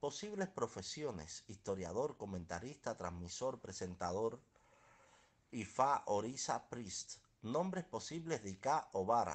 Posibles profesiones: historiador, comentarista, transmisor, presentador, Ifa, Orisa, Priest. Nombres posibles de Ika o Vara.